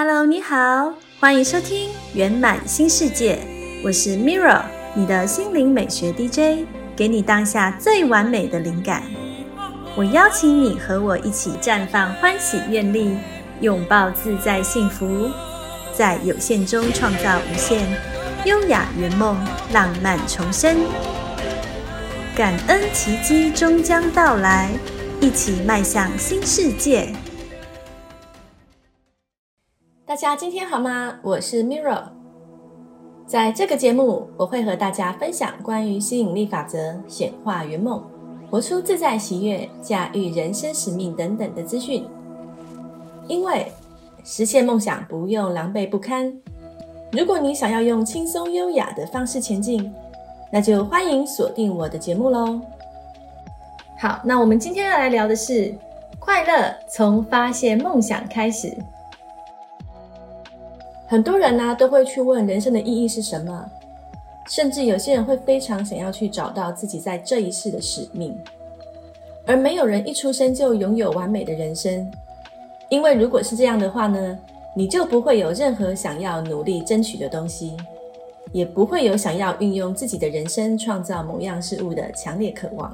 Hello，你好，欢迎收听圆满新世界，我是 Mira，你的心灵美学 DJ，给你当下最完美的灵感。我邀请你和我一起绽放欢喜愿力，拥抱自在幸福，在有限中创造无限，优雅圆梦，浪漫重生。感恩奇迹终将到来，一起迈向新世界。大家今天好吗？我是 Mira，在这个节目，我会和大家分享关于吸引力法则、显化圆梦、活出自在喜悦、驾驭人生使命等等的资讯。因为实现梦想不用狼狈不堪，如果你想要用轻松优雅的方式前进。那就欢迎锁定我的节目喽。好，那我们今天要来聊的是快乐从发现梦想开始。很多人呢都会去问人生的意义是什么，甚至有些人会非常想要去找到自己在这一世的使命。而没有人一出生就拥有完美的人生，因为如果是这样的话呢，你就不会有任何想要努力争取的东西。也不会有想要运用自己的人生创造某样事物的强烈渴望，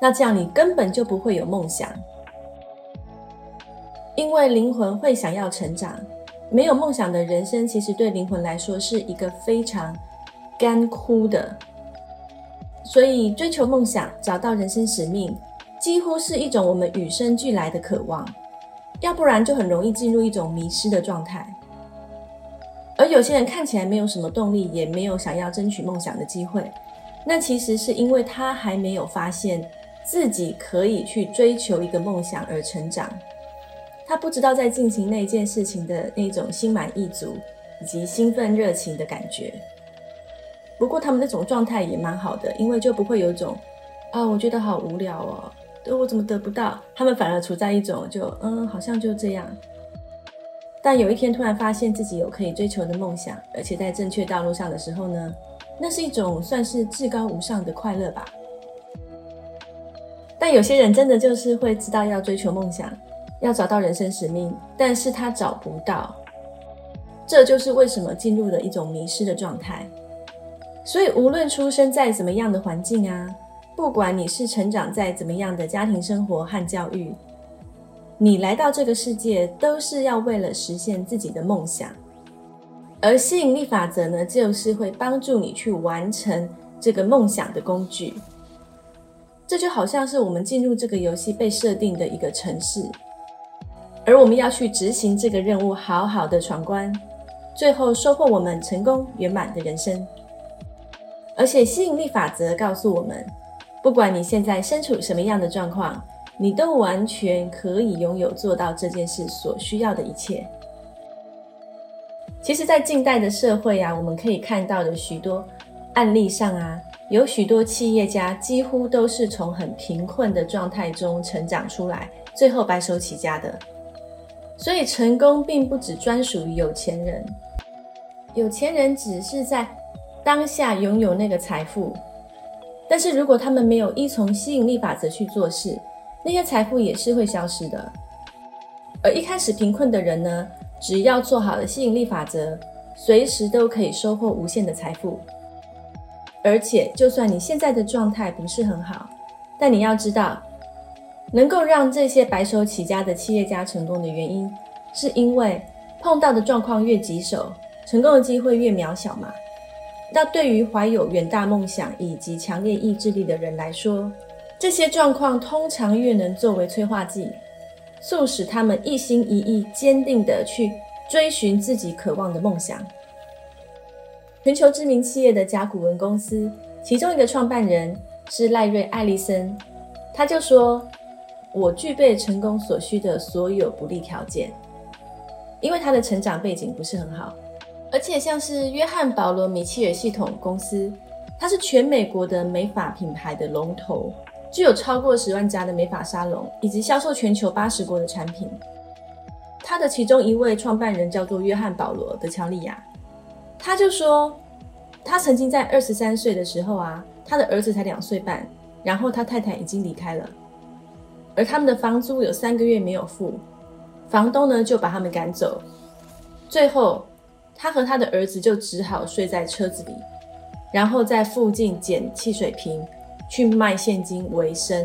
那这样你根本就不会有梦想，因为灵魂会想要成长。没有梦想的人生，其实对灵魂来说是一个非常干枯的。所以，追求梦想、找到人生使命，几乎是一种我们与生俱来的渴望，要不然就很容易进入一种迷失的状态。而有些人看起来没有什么动力，也没有想要争取梦想的机会，那其实是因为他还没有发现自己可以去追求一个梦想而成长。他不知道在进行那件事情的那种心满意足以及兴奋热情的感觉。不过他们那种状态也蛮好的，因为就不会有种啊，我觉得好无聊哦，我怎么得不到？他们反而处在一种就嗯，好像就这样。但有一天突然发现自己有可以追求的梦想，而且在正确道路上的时候呢，那是一种算是至高无上的快乐吧。但有些人真的就是会知道要追求梦想，要找到人生使命，但是他找不到，这就是为什么进入了一种迷失的状态。所以无论出生在怎么样的环境啊，不管你是成长在怎么样的家庭生活和教育。你来到这个世界都是要为了实现自己的梦想，而吸引力法则呢，就是会帮助你去完成这个梦想的工具。这就好像是我们进入这个游戏被设定的一个城市，而我们要去执行这个任务，好好的闯关，最后收获我们成功圆满的人生。而且吸引力法则告诉我们，不管你现在身处什么样的状况。你都完全可以拥有做到这件事所需要的一切。其实，在近代的社会啊，我们可以看到的许多案例上啊，有许多企业家几乎都是从很贫困的状态中成长出来，最后白手起家的。所以，成功并不只专属于有钱人，有钱人只是在当下拥有那个财富，但是如果他们没有依从吸引力法则去做事。那些财富也是会消失的，而一开始贫困的人呢，只要做好了吸引力法则，随时都可以收获无限的财富。而且，就算你现在的状态不是很好，但你要知道，能够让这些白手起家的企业家成功的原因，是因为碰到的状况越棘手，成功的机会越渺小嘛。那对于怀有远大梦想以及强烈意志力的人来说，这些状况通常越能作为催化剂，促使他们一心一意、坚定地去追寻自己渴望的梦想。全球知名企业的甲骨文公司，其中一个创办人是赖瑞·艾利森，他就说：“我具备成功所需的所有不利条件，因为他的成长背景不是很好，而且像是约翰·保罗·米切尔系统公司，它是全美国的美发品牌的龙头。”具有超过十万家的美发沙龙，以及销售全球八十国的产品。他的其中一位创办人叫做约翰·保罗·德乔利亚，他就说，他曾经在二十三岁的时候啊，他的儿子才两岁半，然后他太太已经离开了，而他们的房租有三个月没有付，房东呢就把他们赶走。最后，他和他的儿子就只好睡在车子里，然后在附近捡汽水瓶去卖现金为生，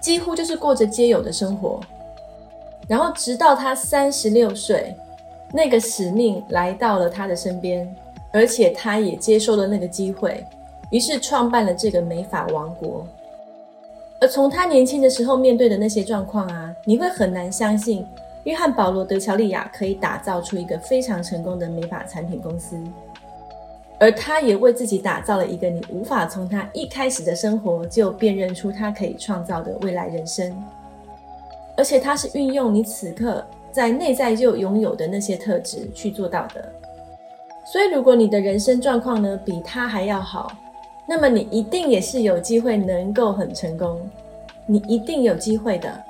几乎就是过着皆有的生活。然后，直到他三十六岁，那个使命来到了他的身边，而且他也接受了那个机会，于是创办了这个美法王国。而从他年轻的时候面对的那些状况啊，你会很难相信，约翰·保罗·德乔利亚可以打造出一个非常成功的美发产品公司，而他也为自己打造了一个你无法从他一开始的生活就辨认出他可以创造的未来人生，而且他是运用你此刻在内在就拥有的那些特质去做到的。所以，如果你的人生状况呢比他还要好，那么你一定也是有机会能够很成功，你一定有机会的。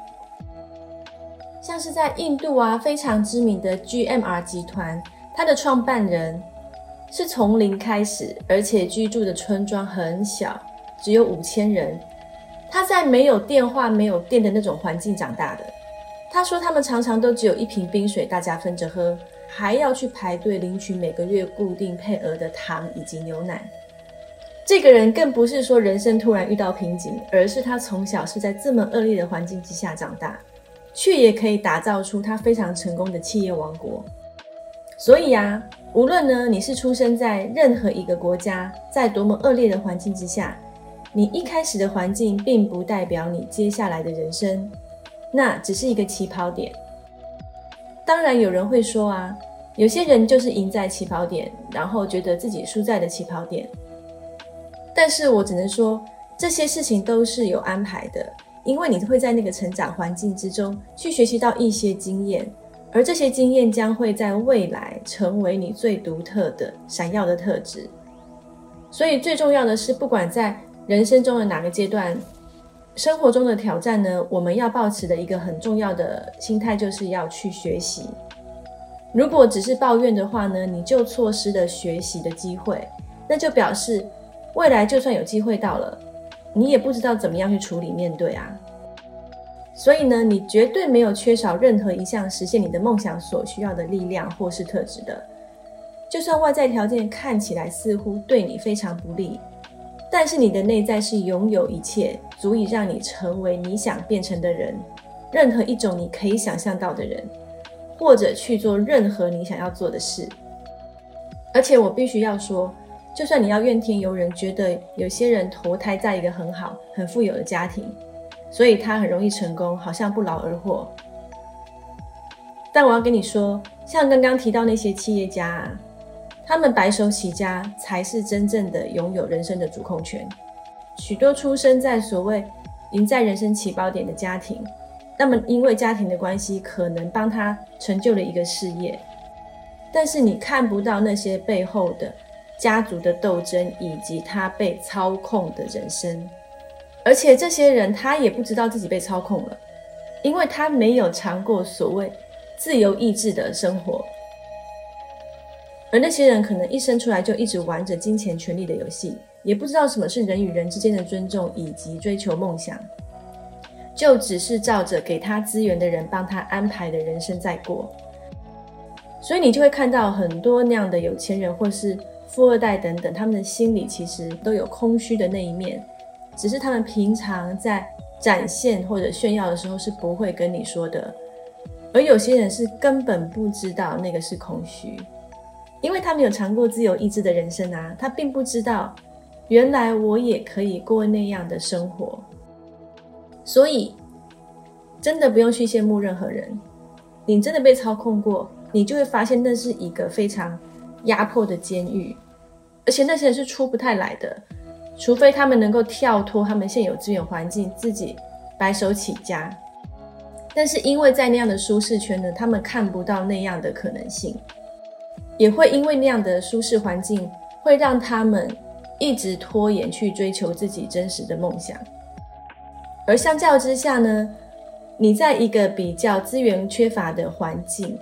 像是在印度啊，非常知名的 GMR 集团，它的创办人是从零开始，而且居住的村庄很小，只有五千人。他在没有电话、没有电的那种环境长大的。他说，他们常常都只有一瓶冰水，大家分着喝，还要去排队领取每个月固定配额的糖以及牛奶。这个人更不是说人生突然遇到瓶颈，而是他从小是在这么恶劣的环境之下长大，却也可以打造出他非常成功的企业王国。所以啊，无论呢你是出生在任何一个国家，在多么恶劣的环境之下，你一开始的环境并不代表你接下来的人生，那只是一个起跑点。当然有人会说啊，有些人就是赢在起跑点，然后觉得自己输在了起跑点。但是我只能说，这些事情都是有安排的，因为你会在那个成长环境之中去学习到一些经验，而这些经验将会在未来成为你最独特的、闪耀的特质。所以最重要的是，不管在人生中的哪个阶段，生活中的挑战呢，我们要保持的一个很重要的心态，就是要去学习。如果只是抱怨的话呢，你就错失了学习的机会，那就表示。未来就算有机会到了，你也不知道怎么样去处理面对啊。所以呢，你绝对没有缺少任何一项实现你的梦想所需要的力量或是特质的。就算外在条件看起来似乎对你非常不利，但是你的内在是拥有一切足以让你成为你想变成的人，任何一种你可以想象到的人，或者去做任何你想要做的事。而且我必须要说。就算你要怨天尤人，觉得有些人投胎在一个很好、很富有的家庭，所以他很容易成功，好像不劳而获。但我要跟你说，像刚刚提到那些企业家啊，他们白手起家才是真正的拥有人生的主控权。许多出生在所谓赢在人生起跑点的家庭，那么因为家庭的关系，可能帮他成就了一个事业，但是你看不到那些背后的。家族的斗争，以及他被操控的人生，而且这些人他也不知道自己被操控了，因为他没有尝过所谓自由意志的生活。而那些人可能一生出来就一直玩着金钱、权力的游戏，也不知道什么是人与人之间的尊重以及追求梦想，就只是照着给他资源的人帮他安排的人生在过。所以你就会看到很多那样的有钱人，或是。富二代等等，他们的心里其实都有空虚的那一面，只是他们平常在展现或者炫耀的时候是不会跟你说的。而有些人是根本不知道那个是空虚，因为他没有尝过自由意志的人生啊，他并不知道原来我也可以过那样的生活。所以，真的不用去羡慕任何人，你真的被操控过，你就会发现那是一个非常压迫的监狱。而且那些人是出不太来的，除非他们能够跳脱他们现有资源环境，自己白手起家。但是因为在那样的舒适圈呢，他们看不到那样的可能性，也会因为那样的舒适环境，会让他们一直拖延去追求自己真实的梦想。而相较之下呢，你在一个比较资源缺乏的环境，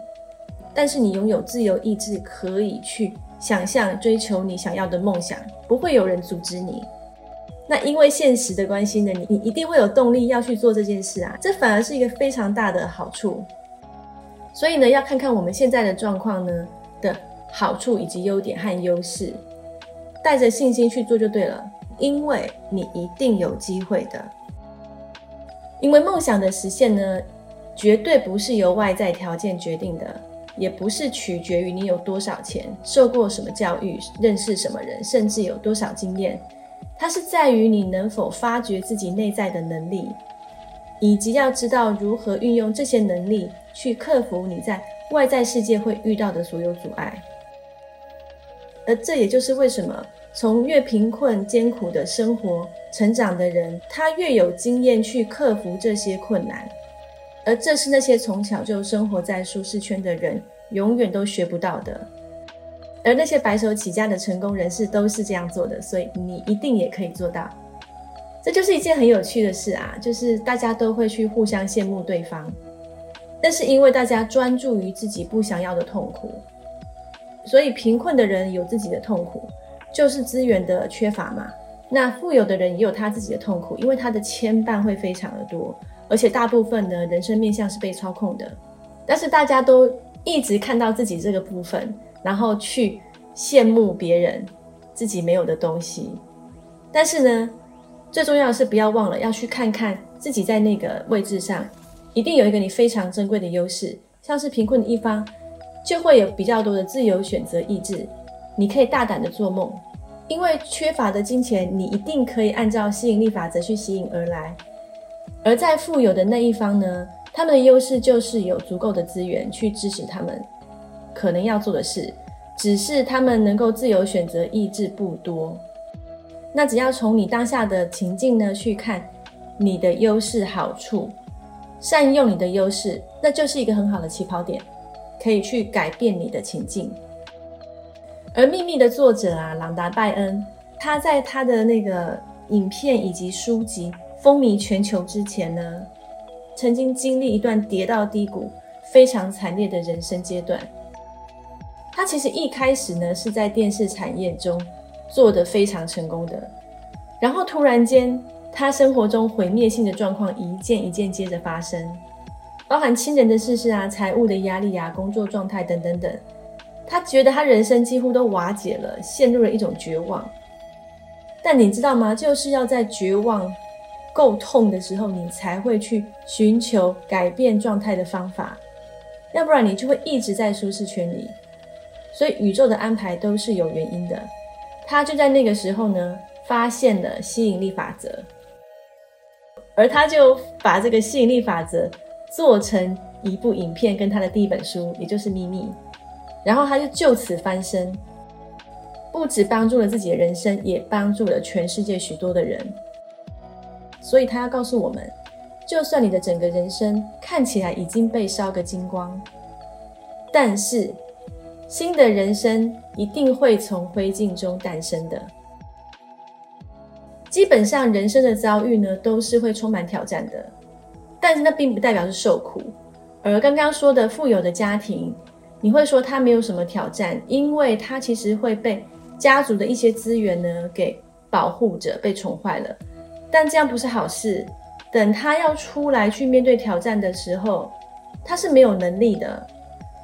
但是你拥有自由意志，可以去。想象追求你想要的梦想，不会有人阻止你。那因为现实的关系呢，你你一定会有动力要去做这件事啊，这反而是一个非常大的好处。所以呢，要看看我们现在的状况呢的好处以及优点和优势，带着信心去做就对了，因为你一定有机会的。因为梦想的实现呢，绝对不是由外在条件决定的，也不是取决于你有多少钱、受过什么教育、认识什么人，甚至有多少经验。它是在于你能否发掘自己内在的能力，以及要知道如何运用这些能力去克服你在外在世界会遇到的所有阻碍。而这也就是为什么从越贫困艰苦的生活成长的人，他越有经验去克服这些困难。而这是那些从小就生活在舒适圈的人永远都学不到的。而那些白手起家的成功人士都是这样做的，所以你一定也可以做到。这就是一件很有趣的事啊，就是大家都会去互相羡慕对方，但是因为大家专注于自己不想要的痛苦，所以贫困的人有自己的痛苦，就是资源的缺乏嘛。那富有的人也有他自己的痛苦，因为他的牵绊会非常的多，而且大部分的人生面向是被操控的。但是大家都一直看到自己这个部分。然后去羡慕别人自己没有的东西，但是呢，最重要的是不要忘了要去看看自己在那个位置上，一定有一个你非常珍贵的优势。像是贫困的一方，就会有比较多的自由选择意志，你可以大胆的做梦，因为缺乏的金钱，你一定可以按照吸引力法则去吸引而来。而在富有的那一方呢，他们的优势就是有足够的资源去支持他们。可能要做的事，只是他们能够自由选择意志不多。那只要从你当下的情境呢去看你的优势好处，善用你的优势，那就是一个很好的起跑点，可以去改变你的情境。而《秘密》的作者啊，朗达·拜恩，他在他的那个影片以及书籍风靡全球之前呢，曾经经历一段跌到低谷、非常惨烈的人生阶段。他其实一开始呢是在电视产业中做的非常成功的，然后突然间他生活中毁灭性的状况一件一件接着发生，包含亲人的逝世啊、财务的压力啊、工作状态等等等，他觉得他人生几乎都瓦解了，陷入了一种绝望。但你知道吗？就是要在绝望够痛的时候，你才会去寻求改变状态的方法，要不然你就会一直在舒适圈里。所以宇宙的安排都是有原因的，他就在那个时候呢，发现了吸引力法则，而他就把这个吸引力法则做成一部影片，跟他的第一本书，也就是秘密，然后他就就此翻身，不止帮助了自己的人生，也帮助了全世界许多的人。所以他要告诉我们，就算你的整个人生看起来已经被烧个精光，但是。新的人生一定会从灰烬中诞生的。基本上，人生的遭遇呢，都是会充满挑战的，但是那并不代表是受苦。而刚刚说的富有的家庭，你会说他没有什么挑战，因为他其实会被家族的一些资源呢给保护着，被宠坏了。但这样不是好事。等他要出来去面对挑战的时候，他是没有能力的。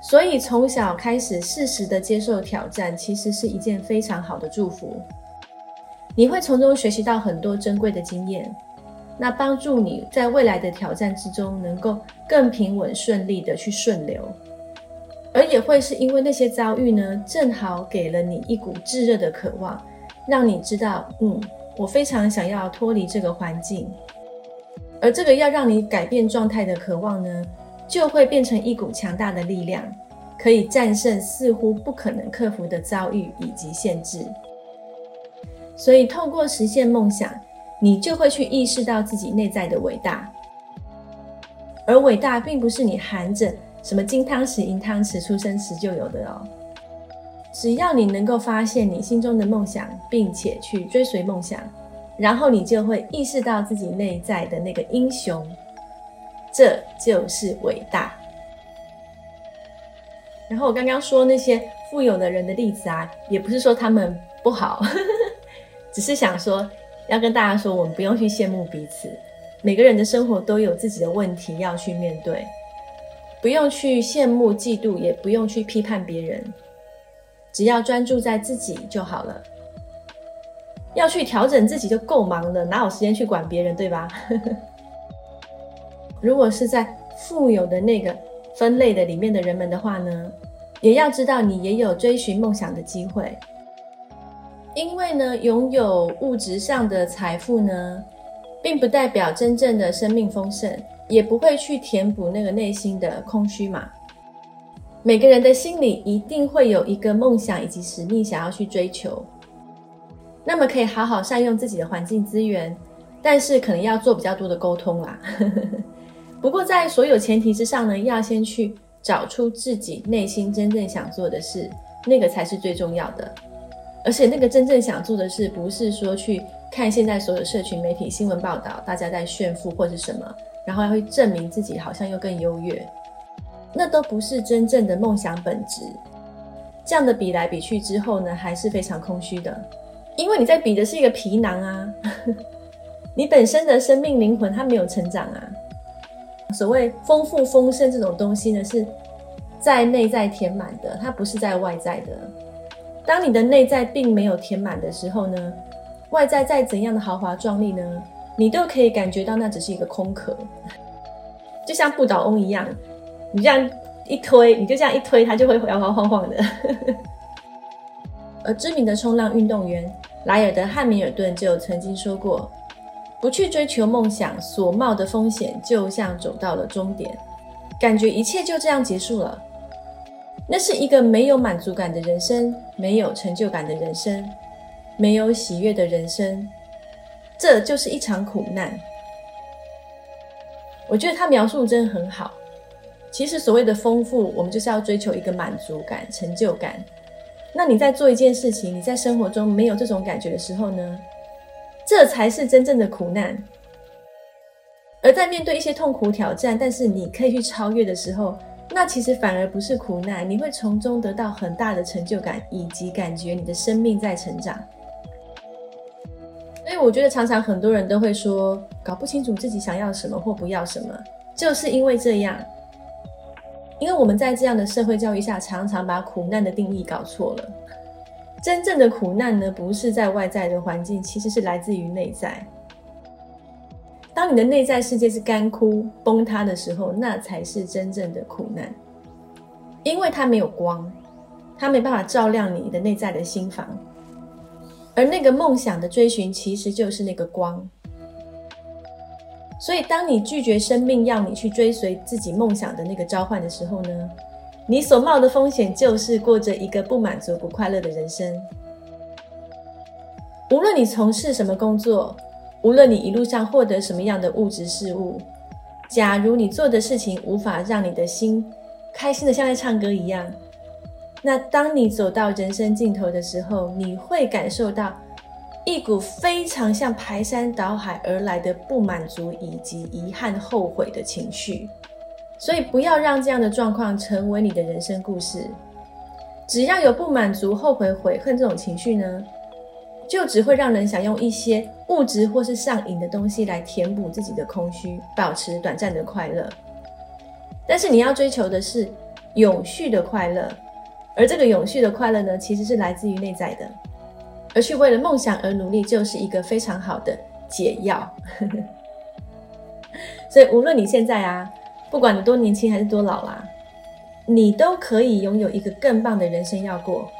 所以从小开始适时的接受挑战，其实是一件非常好的祝福。你会从中学习到很多珍贵的经验，那帮助你在未来的挑战之中能够更平稳顺利的去顺流。而也会是因为那些遭遇呢，正好给了你一股炙热的渴望，让你知道，嗯，我非常想要脱离这个环境。而这个要让你改变状态的渴望呢？就会变成一股强大的力量，可以战胜似乎不可能克服的遭遇以及限制。所以，透过实现梦想，你就会去意识到自己内在的伟大。而伟大并不是你含着什么金汤匙、银汤匙出生时就有的哦。只要你能够发现你心中的梦想，并且去追随梦想，然后你就会意识到自己内在的那个英雄。这就是伟大。然后我刚刚说那些富有的人的例子啊，也不是说他们不好，只是想说要跟大家说，我们不用去羡慕彼此。每个人的生活都有自己的问题要去面对，不用去羡慕、嫉妒，也不用去批判别人，只要专注在自己就好了。要去调整自己就够忙了，哪有时间去管别人，对吧？如果是在富有的那个分类的里面的人们的话呢，也要知道你也有追寻梦想的机会，因为呢，拥有物质上的财富呢，并不代表真正的生命丰盛，也不会去填补那个内心的空虚嘛。每个人的心里一定会有一个梦想以及使命想要去追求。那么可以好好善用自己的环境资源，但是可能要做比较多的沟通啦。不过在所有前提之上呢，要先去找出自己内心真正想做的事，那个才是最重要的。而且那个真正想做的事，不是说去看现在所有社群媒体新闻报道，大家在炫富或者什么，然后会证明自己好像又更优越，那都不是真正的梦想本质。这样的比来比去之后呢，还是非常空虚的。因为你在比的是一个皮囊啊，你本身的生命灵魂它没有成长啊。所谓丰富丰盛这种东西呢，是在内在填满的，它不是在外在的。当你的内在并没有填满的时候呢，外在再怎样的豪华壮丽呢，你都可以感觉到那只是一个空壳，就像不倒翁一样，你这样一推，你就这样一推，它就会摇摇晃晃的。而知名的冲浪运动员。莱尔德·汉密尔顿就曾经说过：“不去追求梦想，所冒的风险就像走到了终点，感觉一切就这样结束了。那是一个没有满足感的人生，没有成就感的人生，没有喜悦的人生。这就是一场苦难。”我觉得他描述真的很好。其实所谓的丰富，我们就是要追求一个满足感、成就感。那你在做一件事情，你在生活中没有这种感觉的时候呢？这才是真正的苦难。而在面对一些痛苦挑战，但是你可以去超越的时候，那其实反而不是苦难，你会从中得到很大的成就感，以及感觉你的生命在成长。所以我觉得常常很多人都会说，搞不清楚自己想要什么或不要什么，就是因为这样。因为我们在这样的社会教育下，常常把苦难的定义搞错了。真正的苦难呢，不是在外在的环境，其实是来自于内在。当你的内在世界是干枯崩塌的时候，那才是真正的苦难，因为它没有光，它没办法照亮你的内在的心房。而那个梦想的追寻，其实就是那个光。所以，当你拒绝生命要你去追随自己梦想的那个召唤的时候呢，你所冒的风险就是过着一个不满足、不快乐的人生。无论你从事什么工作，无论你一路上获得什么样的物质事物，假如你做的事情无法让你的心开心的像在唱歌一样，那当你走到人生尽头的时候，你会感受到。一股非常像排山倒海而来的不满足以及遗憾、后悔的情绪，所以不要让这样的状况成为你的人生故事。只要有不满足、后悔、悔恨这种情绪呢，就只会让人想用一些物质或是上瘾的东西来填补自己的空虚，保持短暂的快乐。但是你要追求的是永续的快乐，而这个永续的快乐呢，其实是来自于内在的。而去为了梦想而努力，就是一个非常好的解药。所以，无论你现在啊，不管你多年轻还是多老啦，你都可以拥有一个更棒的人生要过。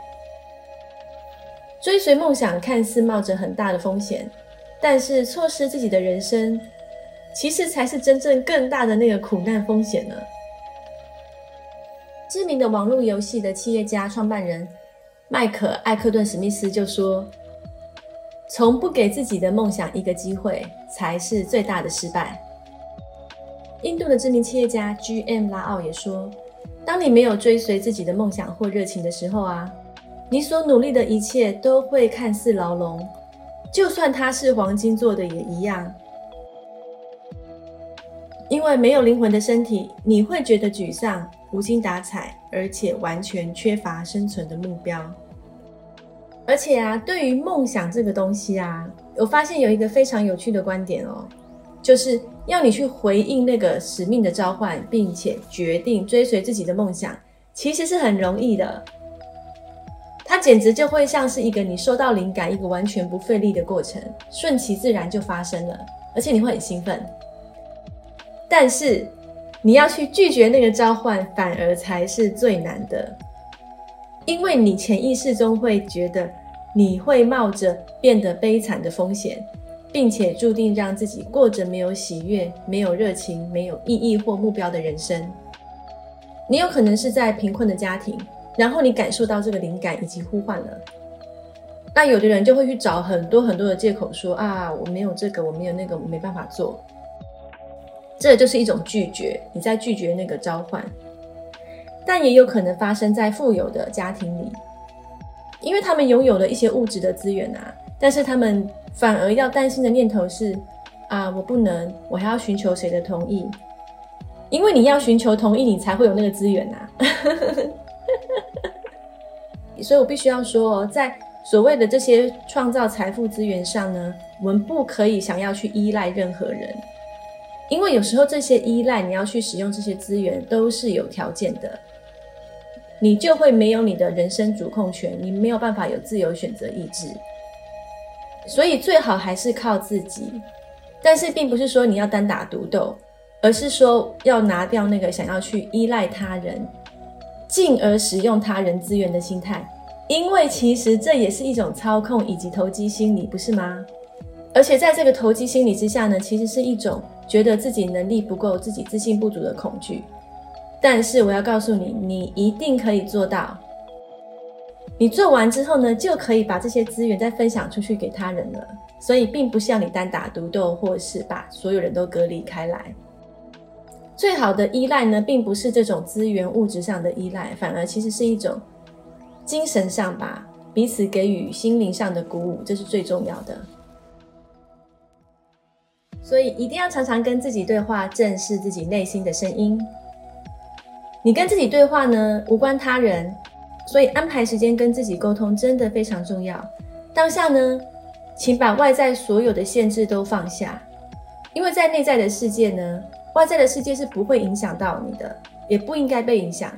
追随梦想看似冒着很大的风险，但是错失自己的人生，其实才是真正更大的那个苦难风险呢。知名的网络游戏的企业家创办人。迈克·艾克顿·史密斯就说：“从不给自己的梦想一个机会，才是最大的失败。”印度的知名企业家 G.M. 拉奥也说：“当你没有追随自己的梦想或热情的时候啊，你所努力的一切都会看似牢笼，就算它是黄金做的也一样。因为没有灵魂的身体，你会觉得沮丧。”无精打采，而且完全缺乏生存的目标。而且啊，对于梦想这个东西啊，我发现有一个非常有趣的观点哦。就是要你去回应那个使命的召唤，并且决定追随自己的梦想，其实是很容易的。它简直就会像是一个你收到灵感，一个完全不费力的过程，顺其自然就发生了，而且你会很兴奋。但是你要去拒绝那个召唤，反而才是最难的，因为你潜意识中会觉得你会冒着变得悲惨的风险。并且注定让自己过着没有喜悦、没有热情、没有意义或目标的人生。你有可能是在贫困的家庭，然后你感受到这个灵感以及呼唤了。那有的人就会去找很多很多的借口说啊，我没有这个，我没有那个，我没办法做。这就是一种拒绝，你在拒绝那个召唤。但也有可能发生在富有的家庭里，因为他们拥有了一些物质的资源啊，但是他们。反而要担心的念头是：啊，我不能，我还要寻求谁的同意？因为你要寻求同意，你才会有那个资源呐。所以我必须要说，在所谓的这些创造财富资源上呢，我们不可以想要去依赖任何人，因为有时候这些依赖，你要去使用这些资源都是有条件的，你就会没有你的人生主控权，你没有办法有自由选择意志。所以最好还是靠自己，但是并不是说你要单打独斗，而是说要拿掉那个想要去依赖他人，进而使用他人资源的心态，因为其实这也是一种操控以及投机心理，不是吗？而且在这个投机心理之下呢，其实是一种觉得自己能力不够、自己自信不足的恐惧。但是我要告诉你，你一定可以做到。你做完之后呢，就可以把这些资源再分享出去给他人了。所以，并不是要你单打独斗，或是把所有人都隔离开来。最好的依赖呢，并不是这种资源物质上的依赖，反而其实是一种精神上吧，彼此给予心灵上的鼓舞，这是最重要的。所以，一定要常常跟自己对话，正视自己内心的声音。你跟自己对话呢，无关他人。所以安排时间跟自己沟通真的非常重要。当下呢，请把外在所有的限制都放下，因为在内在的世界呢，外在的世界是不会影响到你的，也不应该被影响。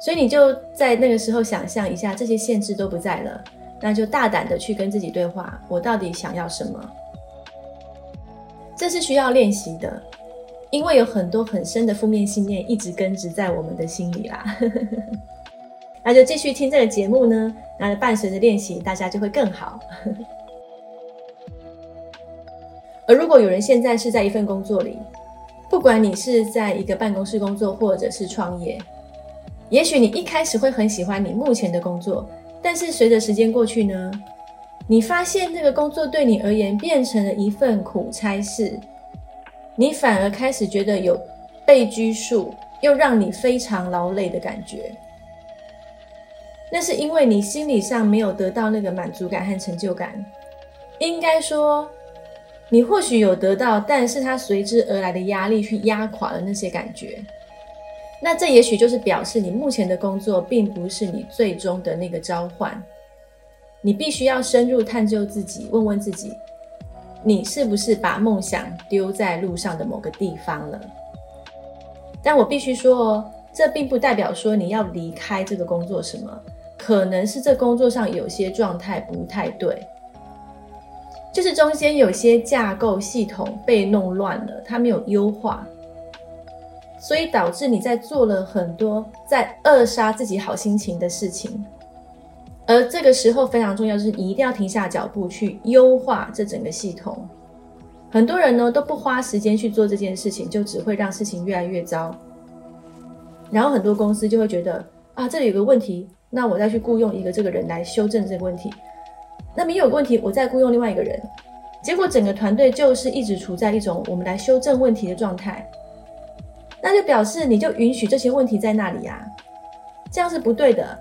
所以你就在那个时候想象一下，这些限制都不在了，那就大胆的去跟自己对话：我到底想要什么？这是需要练习的，因为有很多很深的负面信念一直根植在我们的心里啦。那就继续听这个节目呢，那伴随着练习，大家就会更好。而如果有人现在是在一份工作里，不管你是在一个办公室工作，或者是创业，也许你一开始会很喜欢你目前的工作，但是随着时间过去呢，你发现这个工作对你而言变成了一份苦差事，你反而开始觉得有被拘束，又让你非常劳累的感觉。那是因为你心理上没有得到那个满足感和成就感。应该说，你或许有得到，但是它随之而来的压力去压垮了那些感觉。那这也许就是表示你目前的工作并不是你最终的那个召唤。你必须要深入探究自己，问问自己，你是不是把梦想丢在路上的某个地方了？但我必须说哦，这并不代表说你要离开这个工作什么。可能是这工作上有些状态不太对，就是中间有些架构系统被弄乱了，它没有优化，所以导致你在做了很多在扼杀自己好心情的事情。而这个时候非常重要，就是你一定要停下脚步去优化这整个系统。很多人呢都不花时间去做这件事情，就只会让事情越来越糟。然后很多公司就会觉得啊，这里有个问题。那我再去雇佣一个这个人来修正这个问题，那么有个问题，我再雇佣另外一个人，结果整个团队就是一直处在一种我们来修正问题的状态，那就表示你就允许这些问题在那里呀，这样是不对的，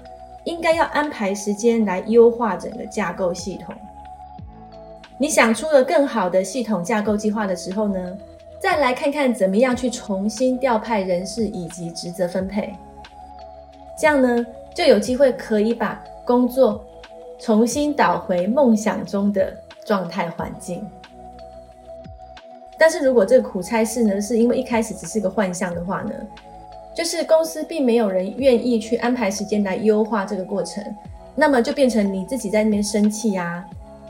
应该要安排时间来优化整个架构系统。你想出了更好的系统架构计划的时候呢，再来看看怎么样去重新调派人事以及职责分配，这样呢？就有机会可以把工作重新导回梦想中的状态环境。但是如果这个苦差事呢，是因为一开始只是个幻象的话呢，就是公司并没有人愿意去安排时间来优化这个过程，那么就变成你自己在那边生气啊，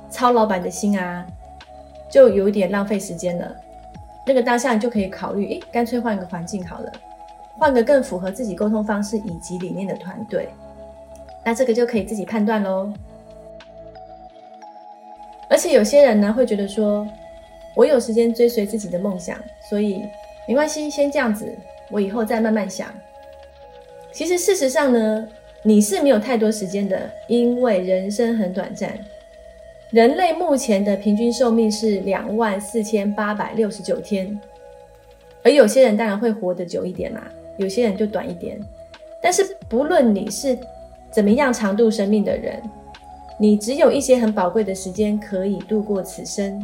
操老板的心啊，就有点浪费时间了。那个当下你就可以考虑，诶，干脆换一个环境好了，换个更符合自己沟通方式以及理念的团队，那这个就可以自己判断喽。而且有些人呢会觉得说。我有时间追随自己的梦想，所以没关系，先这样子，我以后再慢慢想。其实事实上呢，你是没有太多时间的，因为人生很短暂。人类目前的平均寿命是两万四千八百六十九天，而有些人当然会活得久一点啦，有些人就短一点。但是不论你是怎么样长度生命的人，你只有一些很宝贵的时间可以度过此生。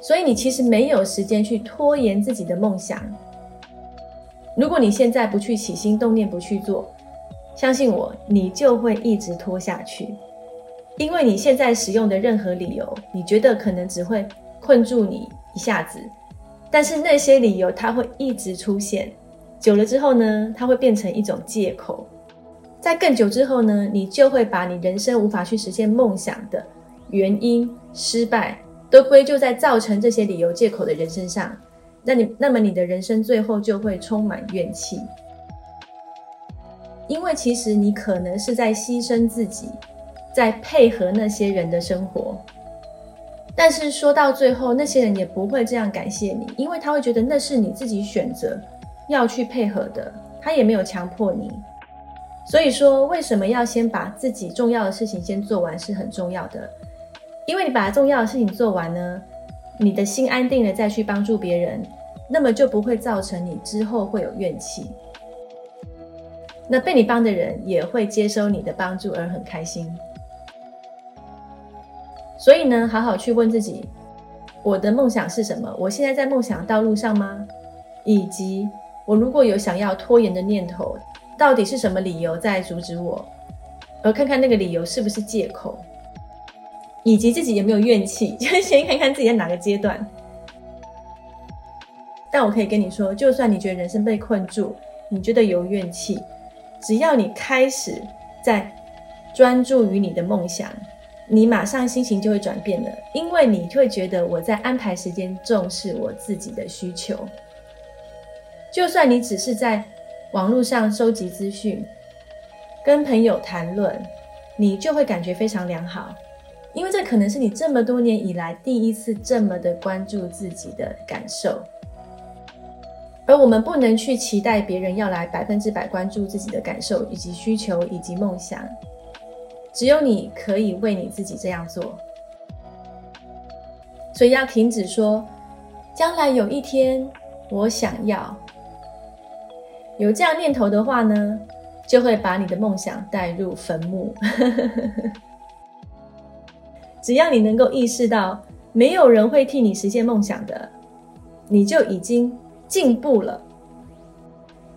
所以你其实没有时间去拖延自己的梦想。如果你现在不去起心动念，不去做，相信我，你就会一直拖下去。因为你现在使用的任何理由，你觉得可能只会困住你一下子，但是那些理由它会一直出现，久了之后呢，它会变成一种借口。在更久之后呢，你就会把你人生无法去实现梦想的原因失败。都归咎在造成这些理由借口的人身上，那你那么你的人生最后就会充满怨气，因为其实你可能是在牺牲自己，在配合那些人的生活，但是说到最后，那些人也不会这样感谢你，因为他会觉得那是你自己选择要去配合的，他也没有强迫你。所以说，为什么要先把自己重要的事情先做完是很重要的。因为你把重要的事情做完呢，你的心安定了再去帮助别人，那么就不会造成你之后会有怨气。那被你帮的人也会接收你的帮助而很开心。所以呢，好好去问自己：我的梦想是什么？我现在在梦想道路上吗？以及我如果有想要拖延的念头，到底是什么理由在阻止我？而看看那个理由是不是借口。以及自己有没有怨气，就先看看自己在哪个阶段。但我可以跟你说，就算你觉得人生被困住，你觉得有怨气，只要你开始在专注于你的梦想，你马上心情就会转变了，因为你会觉得我在安排时间，重视我自己的需求。就算你只是在网络上收集资讯，跟朋友谈论，你就会感觉非常良好。因为这可能是你这么多年以来第一次这么的关注自己的感受，而我们不能去期待别人要来百分之百关注自己的感受以及需求以及梦想，只有你可以为你自己这样做。所以要停止说，将来有一天我想要有这样念头的话呢，就会把你的梦想带入坟墓。只要你能够意识到没有人会替你实现梦想的，你就已经进步了。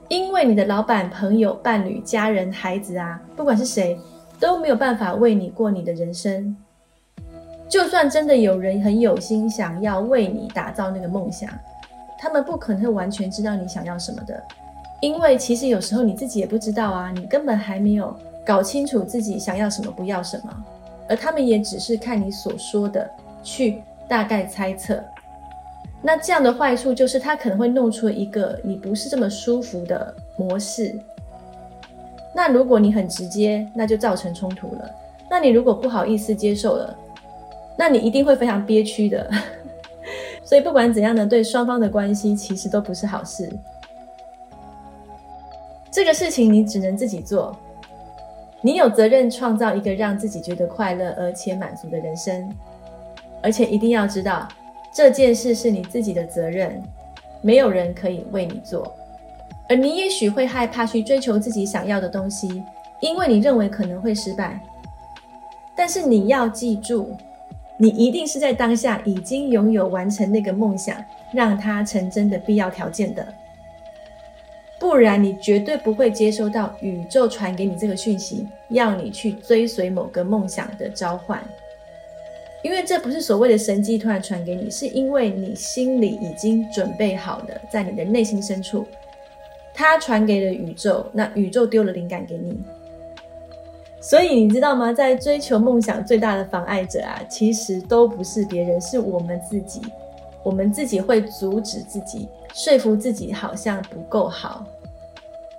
因为你的老板、朋友、伴侣、家人、孩子啊，不管是谁，都没有办法为你过你的人生。就算真的有人很有心想要为你打造那个梦想，他们不可能会完全知道你想要什么的，因为其实有时候你自己也不知道啊，你根本还没有搞清楚自己想要什么、不要什么。而他们也只是看你所说的去大概猜测，那这样的坏处就是他可能会弄出一个你不是这么舒服的模式。那如果你很直接，那就造成冲突了。那你如果不好意思接受了，那你一定会非常憋屈的。所以不管怎样呢，对双方的关系其实都不是好事。这个事情你只能自己做。你有责任创造一个让自己觉得快乐而且满足的人生，而且一定要知道这件事是你自己的责任，没有人可以为你做。而你也许会害怕去追求自己想要的东西，因为你认为可能会失败。但是你要记住，你一定是在当下已经拥有完成那个梦想，让它成真的必要条件的。不然，你绝对不会接收到宇宙传给你这个讯息，要你去追随某个梦想的召唤。因为这不是所谓的神迹突然传给你，是因为你心里已经准备好的，在你的内心深处，它传给了宇宙，那宇宙丢了灵感给你。所以你知道吗？在追求梦想最大的妨碍者啊，其实都不是别人，是我们自己。我们自己会阻止自己，说服自己好像不够好，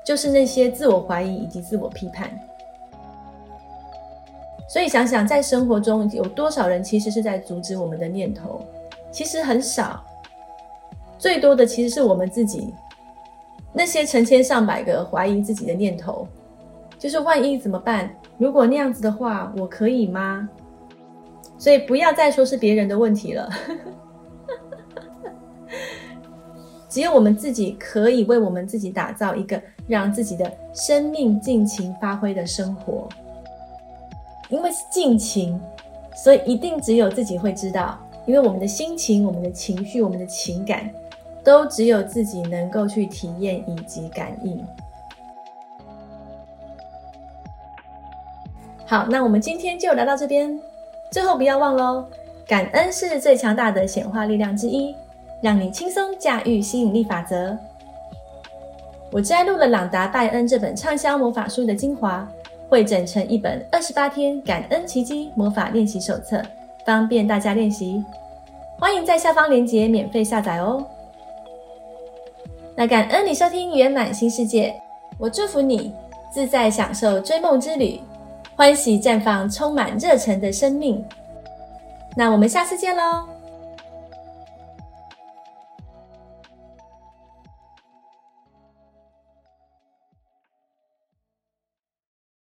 就是那些自我怀疑以及自我批判。所以想想，在生活中有多少人其实是在阻止我们的念头？其实很少，最多的其实是我们自己。那些成千上百个怀疑自己的念头，就是万一怎么办？如果那样子的话，我可以吗？所以不要再说是别人的问题了，只有我们自己可以为我们自己打造一个让自己的生命尽情发挥的生活。因为是尽情，所以一定只有自己会知道。因为我们的心情、我们的情绪、我们的情感，都只有自己能够去体验以及感应。好，那我们今天就聊到这边。最后不要忘喽，感恩是最强大的显化力量之一，让你轻松驾驭吸引力法则。我摘录了《朗达·拜恩》这本畅销魔法书的精华。会整成一本二十八天感恩奇迹魔法练习手册，方便大家练习。欢迎在下方链接免费下载哦。那感恩你收听圆满新世界，我祝福你自在享受追梦之旅，欢喜绽放充满热忱的生命。那我们下次见喽。